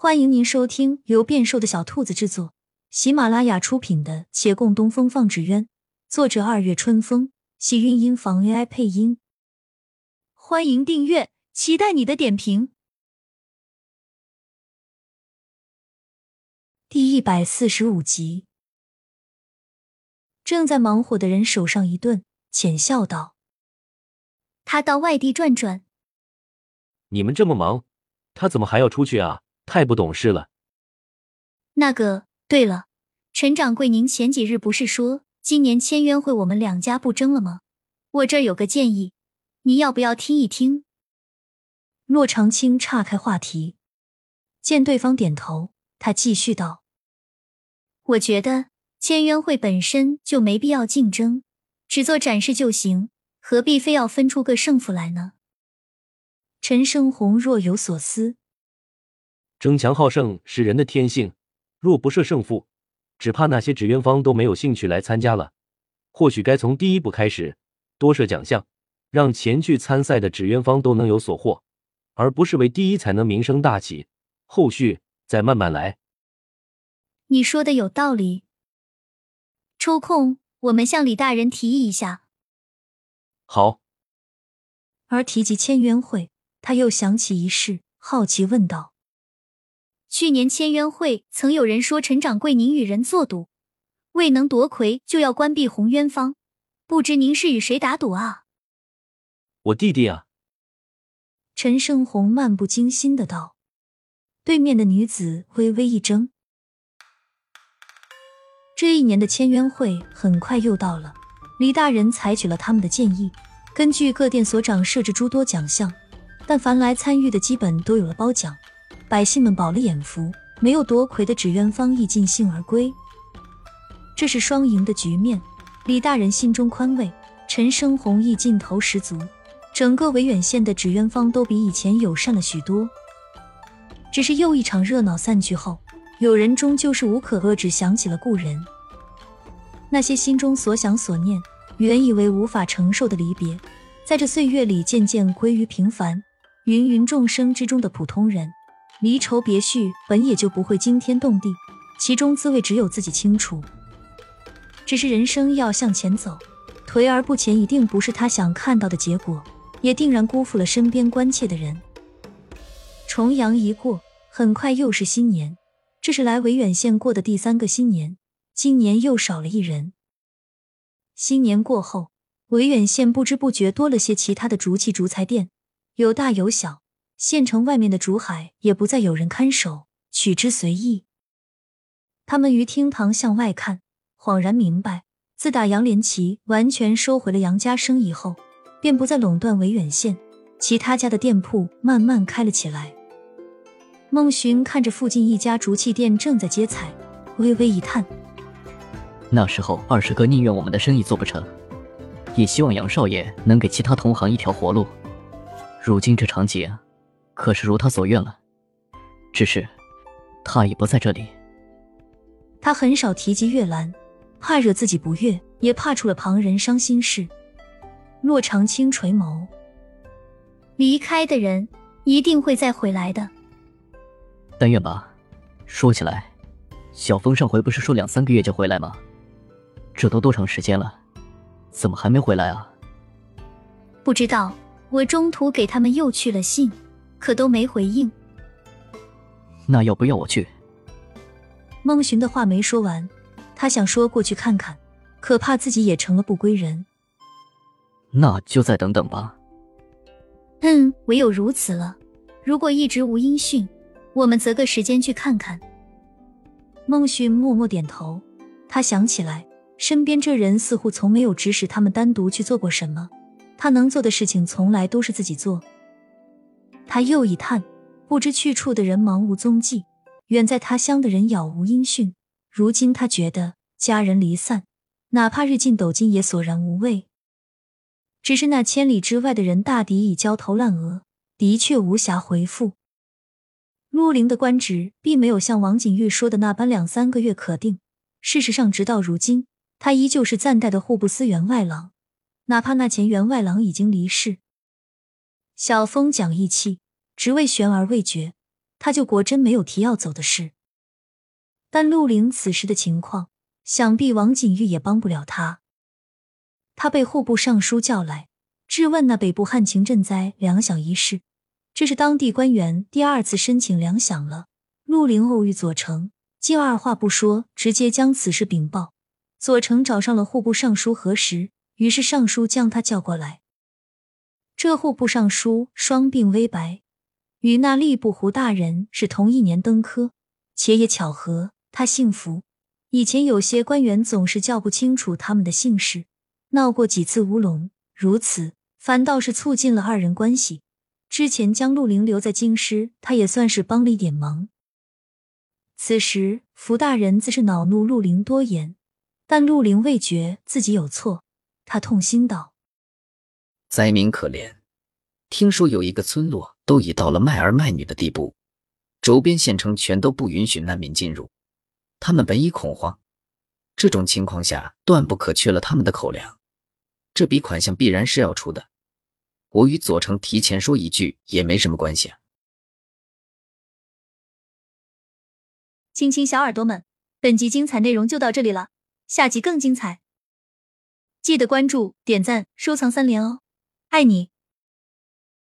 欢迎您收听由变瘦的小兔子制作、喜马拉雅出品的《且共东风放纸鸢》，作者二月春风，喜韵音房 AI 配音。欢迎订阅，期待你的点评。第一百四十五集，正在忙活的人手上一顿，浅笑道：“他到外地转转。你们这么忙，他怎么还要出去啊？”太不懂事了。那个，对了，陈掌柜，您前几日不是说今年签约会我们两家不争了吗？我这儿有个建议，您要不要听一听？骆长青岔开话题，见对方点头，他继续道：“我觉得签约会本身就没必要竞争，只做展示就行，何必非要分出个胜负来呢？”陈胜红若有所思。争强好胜是人的天性，若不设胜负，只怕那些纸鸢方都没有兴趣来参加了。或许该从第一步开始，多设奖项，让前去参赛的纸鸢方都能有所获，而不是为第一才能名声大起，后续再慢慢来。你说的有道理，抽空我们向李大人提议一下。好。而提及签约会，他又想起一事，好奇问道。去年签约会曾有人说陈掌柜您与人作赌，未能夺魁就要关闭红渊坊，不知您是与谁打赌啊？我弟弟啊。陈胜红漫不经心的道。对面的女子微微一怔。这一年的签约会很快又到了，李大人采取了他们的建议，根据各店所长设置诸多奖项，但凡来参与的基本都有了褒奖。百姓们饱了眼福，没有夺魁的纸鸢方亦尽兴而归。这是双赢的局面，李大人心中宽慰，陈生红亦劲头十足。整个维远县的纸鸢方都比以前友善了许多。只是又一场热闹散去后，有人终究是无可遏制想起了故人。那些心中所想所念，原以为无法承受的离别，在这岁月里渐渐归于平凡，芸芸众生之中的普通人。离愁别绪本也就不会惊天动地，其中滋味只有自己清楚。只是人生要向前走，颓而不前一定不是他想看到的结果，也定然辜负了身边关切的人。重阳一过，很快又是新年，这是来维远县过的第三个新年，今年又少了一人。新年过后，维远县不知不觉多了些其他的竹器竹材店，有大有小。县城外面的竹海也不再有人看守，取之随意。他们于厅堂向外看，恍然明白，自打杨连奇完全收回了杨家生意后，便不再垄断维远县，其他家的店铺慢慢开了起来。孟寻看着附近一家竹器店正在接彩，微微一叹：那时候二师哥宁愿我们的生意做不成，也希望杨少爷能给其他同行一条活路。如今这场景。可是如他所愿了，只是他已不在这里。他很少提及月兰，怕惹自己不悦，也怕出了旁人伤心事。洛长青垂眸，离开的人一定会再回来的。但愿吧。说起来，小峰上回不是说两三个月就回来吗？这都多长时间了，怎么还没回来啊？不知道，我中途给他们又去了信。可都没回应。那要不要我去？孟寻的话没说完，他想说过去看看，可怕自己也成了不归人。那就再等等吧。嗯，唯有如此了。如果一直无音讯，我们择个时间去看看。孟寻默默点头。他想起来，身边这人似乎从没有指使他们单独去做过什么。他能做的事情，从来都是自己做。他又一叹，不知去处的人茫无踪迹，远在他乡的人杳无音讯。如今他觉得家人离散，哪怕日进斗金也索然无味。只是那千里之外的人大抵已焦头烂额，的确无暇回复。陆凌的官职并没有像王景玉说的那般两三个月可定。事实上，直到如今，他依旧是暂代的户部司员外郎，哪怕那前员外郎已经离世。小风讲义气，职位悬而未决，他就果真没有提要走的事。但陆林此时的情况，想必王景玉也帮不了他。他被户部尚书叫来，质问那北部旱情赈灾粮饷一事。这是当地官员第二次申请粮饷了。陆林偶遇左丞，竟二话不说，直接将此事禀报。左丞找上了户部尚书核实，于是尚书将他叫过来。这户部尚书双鬓微白，与那吏部胡大人是同一年登科，且也巧合，他姓福。以前有些官员总是叫不清楚他们的姓氏，闹过几次乌龙，如此反倒是促进了二人关系。之前将陆凌留在京师，他也算是帮了一点忙。此时，福大人自是恼怒陆凌多言，但陆凌未觉自己有错，他痛心道：“灾民可怜，听说有一个村落都已到了卖儿卖女的地步，周边县城全都不允许难民进入，他们本已恐慌，这种情况下断不可缺了他们的口粮，这笔款项必然是要出的。我与左丞提前说一句也没什么关系啊。”亲亲小耳朵们，本集精彩内容就到这里了，下集更精彩，记得关注、点赞、收藏三连哦，爱你！